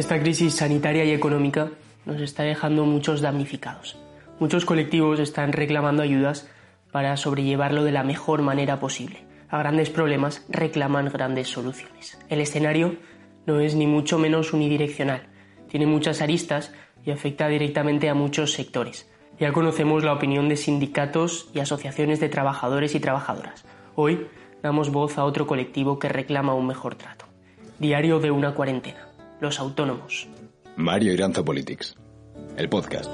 Esta crisis sanitaria y económica nos está dejando muchos damnificados. Muchos colectivos están reclamando ayudas para sobrellevarlo de la mejor manera posible. A grandes problemas reclaman grandes soluciones. El escenario no es ni mucho menos unidireccional. Tiene muchas aristas y afecta directamente a muchos sectores. Ya conocemos la opinión de sindicatos y asociaciones de trabajadores y trabajadoras. Hoy damos voz a otro colectivo que reclama un mejor trato. Diario de una cuarentena. Los autónomos. Mario Iranzo Politics. El podcast.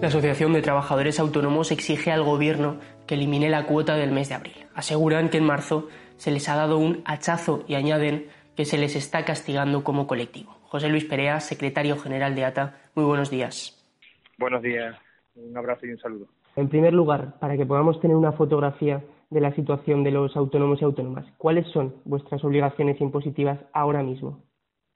La Asociación de Trabajadores Autónomos exige al Gobierno que elimine la cuota del mes de abril. Aseguran que en marzo se les ha dado un hachazo y añaden que se les está castigando como colectivo. José Luis Perea, secretario general de ATA, muy buenos días. Buenos días, un abrazo y un saludo. En primer lugar, para que podamos tener una fotografía de la situación de los autónomos y autónomas, ¿cuáles son vuestras obligaciones impositivas ahora mismo?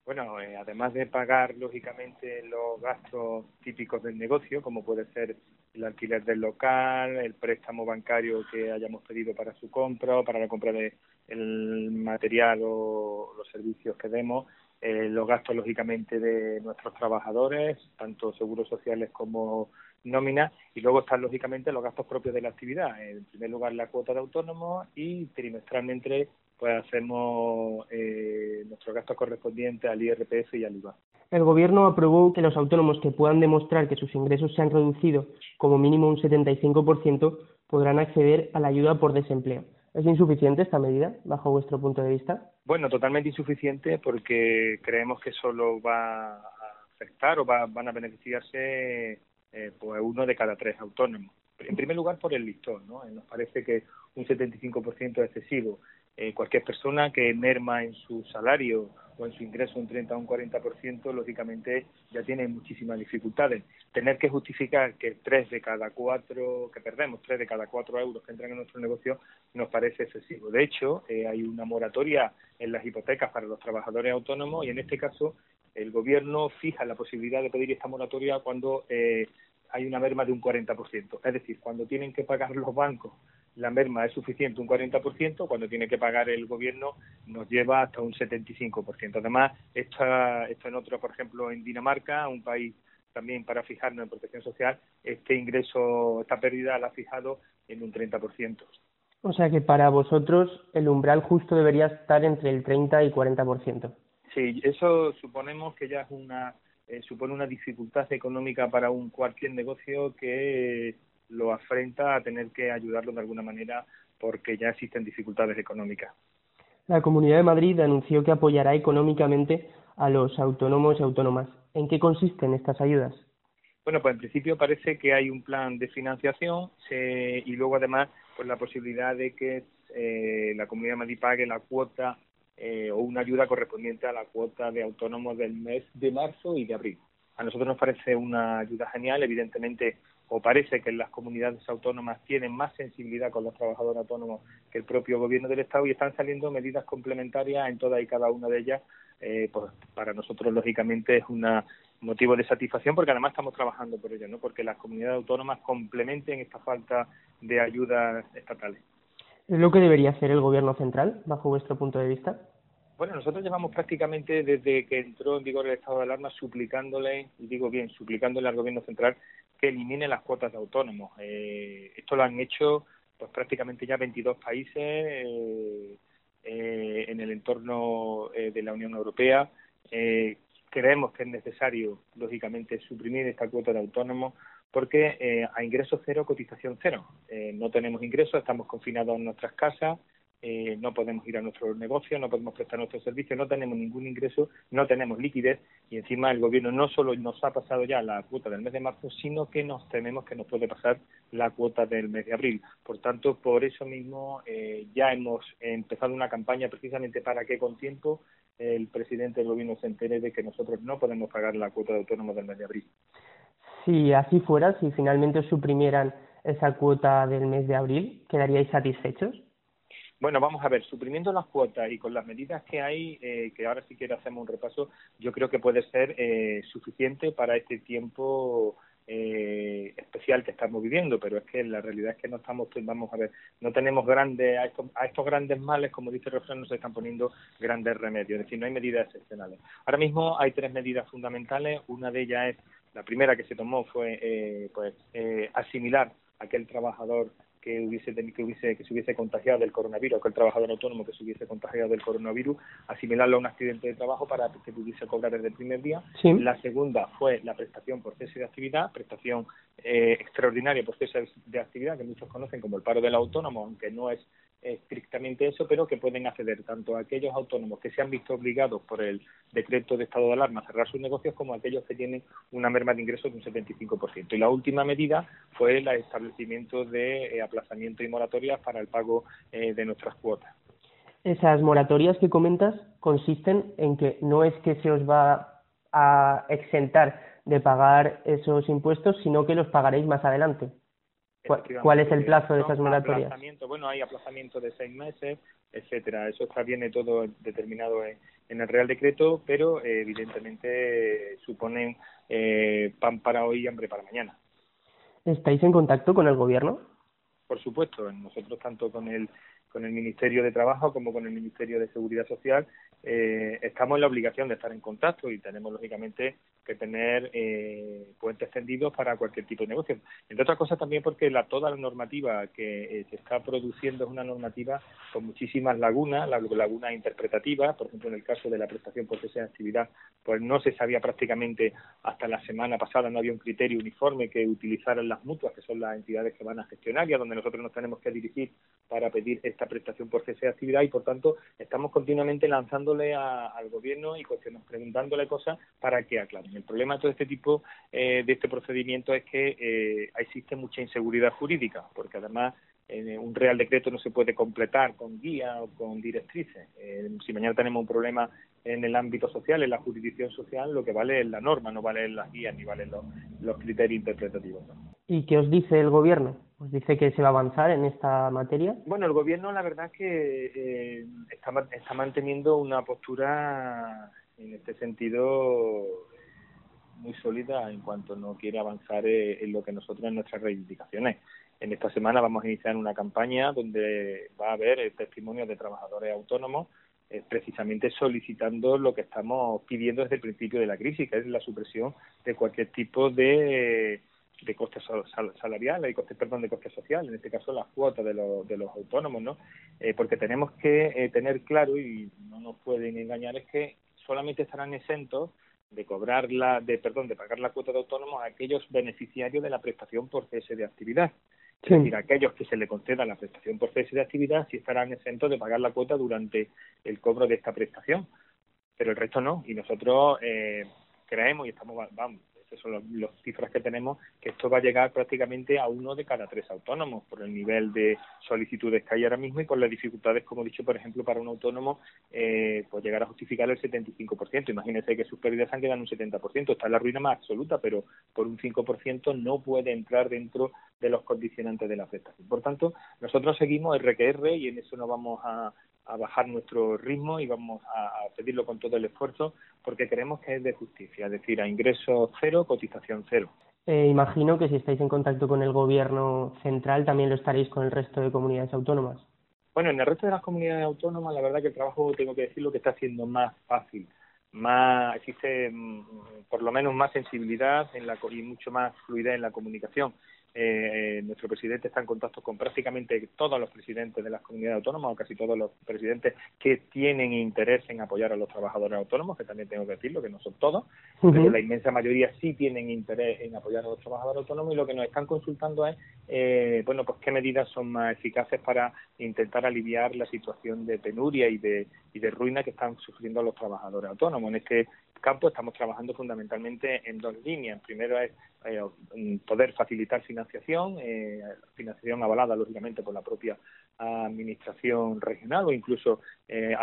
Bueno, eh, además de pagar lógicamente los gastos típicos del negocio, como puede ser el alquiler del local, el préstamo bancario que hayamos pedido para su compra o para la compra del material o los servicios que demos, eh, los gastos lógicamente de nuestros trabajadores, tanto seguros sociales como nóminas, y luego están lógicamente los gastos propios de la actividad. En primer lugar la cuota de autónomo y trimestralmente pues hacemos eh, nuestros gastos correspondientes al IRPF y al IVA. El Gobierno aprobó que los autónomos que puedan demostrar que sus ingresos se han reducido como mínimo un 75% podrán acceder a la ayuda por desempleo. ¿Es insuficiente esta medida, bajo vuestro punto de vista? Bueno, totalmente insuficiente porque creemos que solo va a afectar o va, van a beneficiarse eh, pues uno de cada tres autónomos. En primer lugar, por el listón, ¿no? Nos parece que un 75% es excesivo. Eh, cualquier persona que merma en su salario o en su ingreso un 30 o un 40%, lógicamente ya tiene muchísimas dificultades. Tener que justificar que tres de cada cuatro, que perdemos tres de cada cuatro euros que entran en nuestro negocio, nos parece excesivo. De hecho, eh, hay una moratoria en las hipotecas para los trabajadores autónomos y en este caso el gobierno fija la posibilidad de pedir esta moratoria cuando eh, hay una merma de un 40%. Es decir, cuando tienen que pagar los bancos la merma es suficiente un 40%, cuando tiene que pagar el gobierno nos lleva hasta un 75%. Además, esto, esto en otro, por ejemplo, en Dinamarca, un país también para fijarnos en protección social, este ingreso, esta pérdida la ha fijado en un 30%. O sea que para vosotros el umbral justo debería estar entre el 30 y 40%. Sí, eso suponemos que ya es una eh, supone una dificultad económica para un cualquier negocio que lo afrenta a tener que ayudarlo de alguna manera porque ya existen dificultades económicas. La Comunidad de Madrid anunció que apoyará económicamente a los autónomos y autónomas. ¿En qué consisten estas ayudas? Bueno, pues en principio parece que hay un plan de financiación y luego además pues la posibilidad de que eh, la Comunidad de Madrid pague la cuota eh, o una ayuda correspondiente a la cuota de autónomos del mes de marzo y de abril. A nosotros nos parece una ayuda genial, evidentemente o parece que las comunidades autónomas tienen más sensibilidad con los trabajadores autónomos que el propio gobierno del Estado y están saliendo medidas complementarias en todas y cada una de ellas. Eh, pues para nosotros, lógicamente, es un motivo de satisfacción porque además estamos trabajando por ello, ¿no? porque las comunidades autónomas complementen esta falta de ayudas estatales. ¿Es lo que debería hacer el gobierno central, bajo vuestro punto de vista? Bueno, nosotros llevamos prácticamente desde que entró en vigor el estado de alarma suplicándole, y digo bien, suplicándole al gobierno central que elimine las cuotas de autónomos. Eh, esto lo han hecho pues prácticamente ya 22 países eh, eh, en el entorno de la Unión Europea. creemos que es necesario, lógicamente, suprimir esta cuota de autónomos porque a ingreso cero, cotización cero. no tenemos ingresos, estamos confinados en nuestras casas, eh, no podemos ir a nuestro negocio, no podemos prestar nuestros servicios, no tenemos ningún ingreso, no tenemos liquidez y encima el gobierno no solo nos ha pasado ya la cuota del mes de marzo, sino que nos tememos que nos puede pasar la cuota del mes de abril. Por tanto, por eso mismo eh, ya hemos empezado una campaña precisamente para que con tiempo el presidente del gobierno se entere de que nosotros no podemos pagar la cuota de autónomos del mes de abril. Si así fuera, si finalmente suprimieran esa cuota del mes de abril, ¿quedaríais satisfechos? Bueno, vamos a ver, suprimiendo las cuotas y con las medidas que hay, eh, que ahora sí quiero hacemos un repaso, yo creo que puede ser eh, suficiente para este tiempo eh, especial que estamos viviendo, pero es que la realidad es que no estamos, vamos a ver, no tenemos grandes, a estos, a estos grandes males, como dice el no se están poniendo grandes remedios, es decir, no hay medidas excepcionales. Ahora mismo hay tres medidas fundamentales, una de ellas es, la primera que se tomó fue eh, pues eh, asimilar a aquel trabajador que hubiese que hubiese que se hubiese contagiado del coronavirus, que el trabajador autónomo que se hubiese contagiado del coronavirus, asimilarlo a un accidente de trabajo para que pudiese cobrar desde el primer día. La segunda fue la prestación por cese de actividad, prestación eh, extraordinaria por cese de actividad, que muchos conocen como el paro del autónomo, aunque no es estrictamente eso, pero que pueden acceder tanto a aquellos autónomos que se han visto obligados por el decreto de estado de alarma a cerrar sus negocios como a aquellos que tienen una merma de ingresos de un 75%. Y la última medida fue el establecimiento de eh, aplazamiento y moratorias para el pago eh, de nuestras cuotas. Esas moratorias que comentas consisten en que no es que se os va a exentar de pagar esos impuestos, sino que los pagaréis más adelante. ¿Cuál, es el plazo de esas moratorias? Bueno, hay aplazamiento de seis meses, etcétera. Eso está viene todo determinado en, el Real Decreto, pero eh, evidentemente suponen eh, pan para hoy y hambre para mañana. ¿Estáis en contacto con el Gobierno? Por supuesto, nosotros tanto con el con el Ministerio de Trabajo como con el Ministerio de Seguridad Social eh, estamos en la obligación de estar en contacto y tenemos lógicamente que tener eh, puentes tendidos para cualquier tipo de negocio. Entre otras cosas también porque la, toda la normativa que eh, se está produciendo es una normativa con muchísimas lagunas, lagunas interpretativas, por ejemplo en el caso de la prestación por cese de actividad, pues no se sabía prácticamente hasta la semana pasada, no había un criterio uniforme que utilizaran las mutuas, que son las entidades que van a gestionar y a donde nosotros nos tenemos que dirigir para pedir esta prestación por cese de actividad y por tanto estamos continuamente lanzándole al gobierno y cuestiones, preguntándole cosas para que aclaren. El problema de todo este tipo eh, de este procedimiento es que eh, existe mucha inseguridad jurídica, porque además eh, un real decreto no se puede completar con guías o con directrices. Eh, si mañana tenemos un problema en el ámbito social, en la jurisdicción social, lo que vale es la norma, no valen las guías ni valen los, criterios interpretativos. ¿Y qué os dice el gobierno? ¿Os dice que se va a avanzar en esta materia? Bueno, el gobierno la verdad es que eh, está, manteniendo una postura en este sentido muy sólida en cuanto no quiere avanzar eh, en lo que nosotros en nuestras reivindicaciones. En esta semana vamos a iniciar una campaña donde va a haber testimonios de trabajadores autónomos eh, precisamente solicitando lo que estamos pidiendo desde el principio de la crisis, que es la supresión de cualquier tipo de, de costes salariales y costes, perdón, de costes sociales, en este caso las cuotas de los, de los autónomos, ¿no? Eh, porque tenemos que tener claro, y no nos pueden engañar, es que solamente estarán exentos de cobrar la, de, perdón, de pagar la cuota de autónomos a aquellos beneficiarios de la prestación por cese de actividad. Es decir, aquellos que se le conceda la prestación por cese de actividad sí estarán exentos de pagar la cuota durante el cobro de esta prestación, pero el resto no. Y nosotros eh, creemos y estamos, vamos, esas son las cifras que tenemos, que esto va a llegar prácticamente a uno de cada tres autónomos por el nivel de solicitudes que hay ahora mismo y por las dificultades, como he dicho, por ejemplo, para un autónomo, eh, pues llegar a justificar el 75%. Imagínese que sus pérdidas han quedado en un 70%, está en la ruina más absoluta, pero por un 5% no puede entrar dentro de los condicionantes de la prestación. Por tanto, nosotros seguimos RQR y en eso no vamos a, a bajar nuestro ritmo y vamos a, pedirlo con todo el esfuerzo porque creemos que es de justicia, es decir, a ingreso cero, cotización cero. Eh, imagino que si estáis en contacto con el gobierno central también lo estaréis con el resto de comunidades autónomas. Bueno, en el resto de las comunidades autónomas la verdad que el trabajo, tengo que decirlo, que está siendo más fácil, más existe mm, por lo menos más sensibilidad en la, y mucho más fluidez en la comunicación. Eh, nuestro presidente está en contacto con prácticamente todos los presidentes de las comunidades autónomas o casi todos los presidentes que tienen interés en apoyar a los trabajadores autónomos, que también tengo que decirlo, que no son todos, pero la inmensa mayoría sí tienen interés en apoyar a los trabajadores autónomos y lo que nos están consultando es, eh, bueno, pues qué medidas son más eficaces para intentar aliviar la situación de penuria y de, y de ruina que están sufriendo los trabajadores autónomos. En este campo estamos trabajando fundamentalmente en dos líneas. Primero es eh, poder facilitar financiación, eh, financiación avalada lógicamente por la propia administración regional o incluso eh,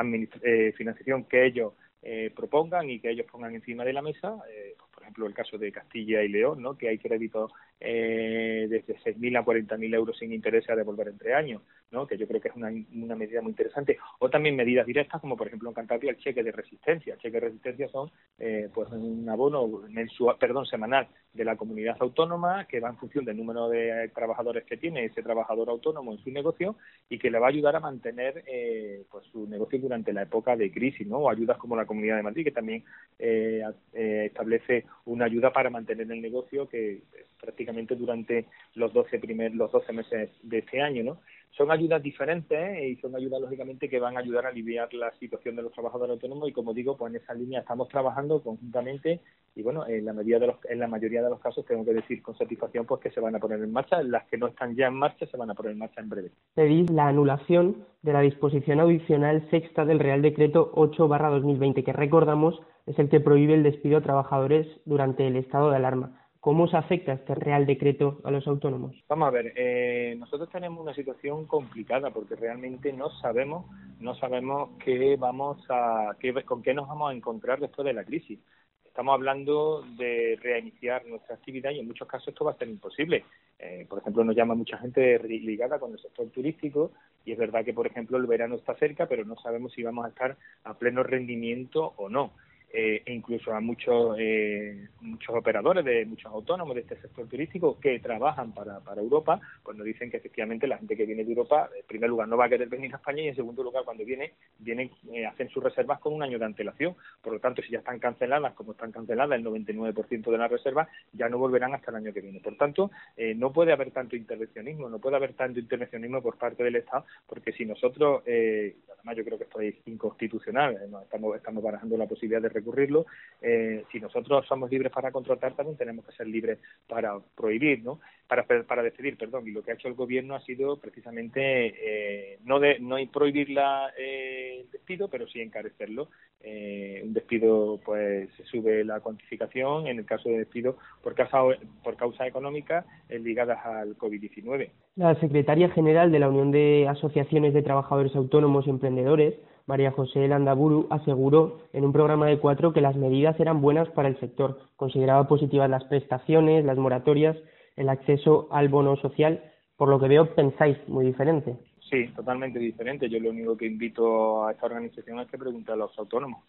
eh financiación que ellos eh, propongan y que ellos pongan encima de la mesa. Eh, por ejemplo, el caso de Castilla y León, ¿no? que hay créditos desde 6.000 a 40.000 euros sin interés a devolver entre años. Que yo creo que es una, medida muy interesante, o también medidas directas, como por ejemplo en Cantabria el cheque de resistencia. El cheque de resistencia son eh, pues un abono mensual, perdón, semanal de la comunidad autónoma que va en función del número de trabajadores que tiene ese trabajador autónomo en su negocio y que le va a ayudar a mantener eh, pues su negocio durante la época de crisis, ¿no? O ayudas como la Comunidad de Madrid que también eh, eh establece una ayuda para mantener el negocio que prácticamente durante los 12 primer, los 12 meses de este año, ¿no? Son ayudas diferentes ¿eh? y son ayudas lógicamente que van a ayudar a aliviar la situación de los trabajadores autónomos y como digo, pues en esa línea estamos trabajando conjuntamente y bueno, en la mayoría de los en la mayoría de los casos tengo que decir con satisfacción pues que se van a poner en marcha, las que no están ya en marcha se van a poner en marcha en breve. Pedís la anulación de la disposición adicional sexta del Real Decreto 8/2020 que recordamos es el que prohíbe el despido a trabajadores durante el estado de alarma. ¿Cómo se afecta este Real Decreto a los autónomos? Vamos a ver, eh, nosotros tenemos una situación complicada porque realmente no sabemos, no sabemos qué vamos a, qué, con qué nos vamos a encontrar después de la crisis. Estamos hablando de reiniciar nuestra actividad y en muchos casos esto va a ser imposible. Eh, por ejemplo, nos llama mucha gente ligada con el sector turístico y es verdad que, por ejemplo, el verano está cerca, pero no sabemos si vamos a estar a pleno rendimiento o no eh, e incluso a muchos eh, muchos operadores de muchos autónomos de este sector turístico que trabajan para, para Europa, pues nos dicen que efectivamente la gente que viene de Europa, en primer lugar, no va a querer venir a España y en segundo lugar, cuando viene, vienen, eh, hacen sus reservas con un año de antelación. Por lo tanto, si ya están canceladas, como están canceladas el 99% de las reservas, ya no volverán hasta el año que viene. Por tanto, eh, no puede haber tanto intervencionismo, no puede haber tanto intervencionismo por parte del Estado, porque si nosotros, eh, además yo creo que esto es inconstitucional, eh, estamos, estamos barajando la posibilidad de ocurrirlo, eh, si nosotros somos libres para contratar, también tenemos que ser libres para prohibir, ¿no? Para, para decidir, perdón. Y lo que ha hecho el gobierno ha sido precisamente eh, no de no prohibir la, eh, el despido, pero sí encarecerlo. Eh, un despido, pues se sube la cuantificación en el caso de despido por causa, por causa económica ligadas al COVID-19. La secretaria general de la Unión de Asociaciones de Trabajadores Autónomos y Emprendedores María José Landaburu aseguró en un programa de cuatro que las medidas eran buenas para el sector. Consideraba positivas las prestaciones, las moratorias, el acceso al bono social. Por lo que veo, pensáis muy diferente. Sí, totalmente diferente. Yo lo único que invito a esta organización es que pregunte a los autónomos.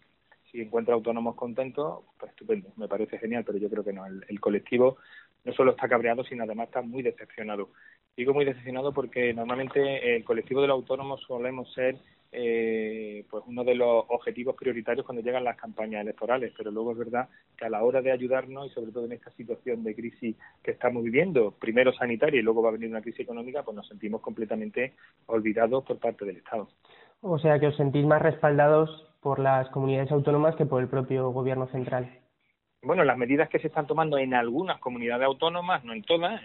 Si encuentra autónomos contentos, pues estupendo, me parece genial, pero yo creo que no. el colectivo no solo está cabreado, sino además está muy decepcionado. Digo muy decepcionado porque normalmente el colectivo de los autónomos solemos ser eh, pues uno de los objetivos prioritarios cuando llegan las campañas electorales, pero luego es verdad que a la hora de ayudarnos y sobre todo en esta situación de crisis que estamos viviendo, primero sanitaria y luego va a venir una crisis económica, pues nos sentimos completamente olvidados por parte del Estado. O sea que os sentís más respaldados por las comunidades autónomas que por el propio gobierno central. Bueno, las medidas que se están tomando en algunas comunidades autónomas, no en todas,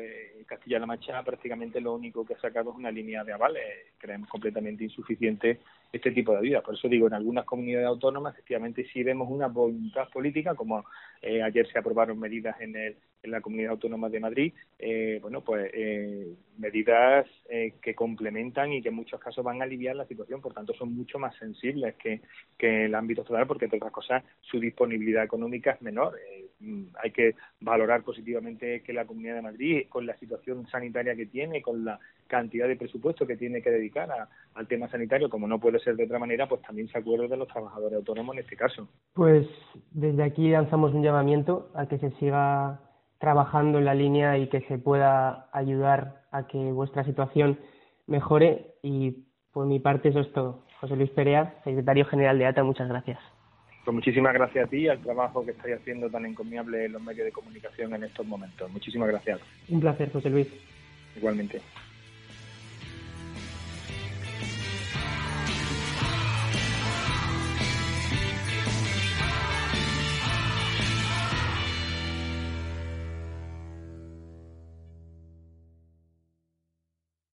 eh, Castilla-La Mancha prácticamente lo único que ha sacado es una línea de avales. Creemos completamente insuficiente este tipo de ayudas. Por eso digo, en algunas comunidades autónomas efectivamente sí vemos una voluntad política, como eh, ayer se aprobaron medidas en, el, en la Comunidad Autónoma de Madrid, eh, bueno, pues eh, medidas eh, que complementan y que en muchos casos van a aliviar la situación, por tanto son mucho más sensibles que, que el ámbito estatal, porque entre otras cosas su disponibilidad económica es menor. Mm, hay que valorar positivamente que la Comunidad de Madrid, con la situación sanitaria que tiene, con la cantidad de presupuesto que tiene que dedicar al tema sanitario, como no puede ser de otra manera, pues también se acuerde de los trabajadores autónomos en este caso. Pues desde aquí lanzamos un llamamiento a que se siga trabajando en la línea y que se pueda ayudar a que vuestra situación mejore y por mi parte eso es todo. José Luis Perea, secretario general de ATA, muchas gracias. Pues muchísimas gracias a ti y al trabajo que estáis haciendo tan encomiable en los medios de comunicación en estos momentos. Muchísimas gracias. Un placer, José Luis. Igualmente.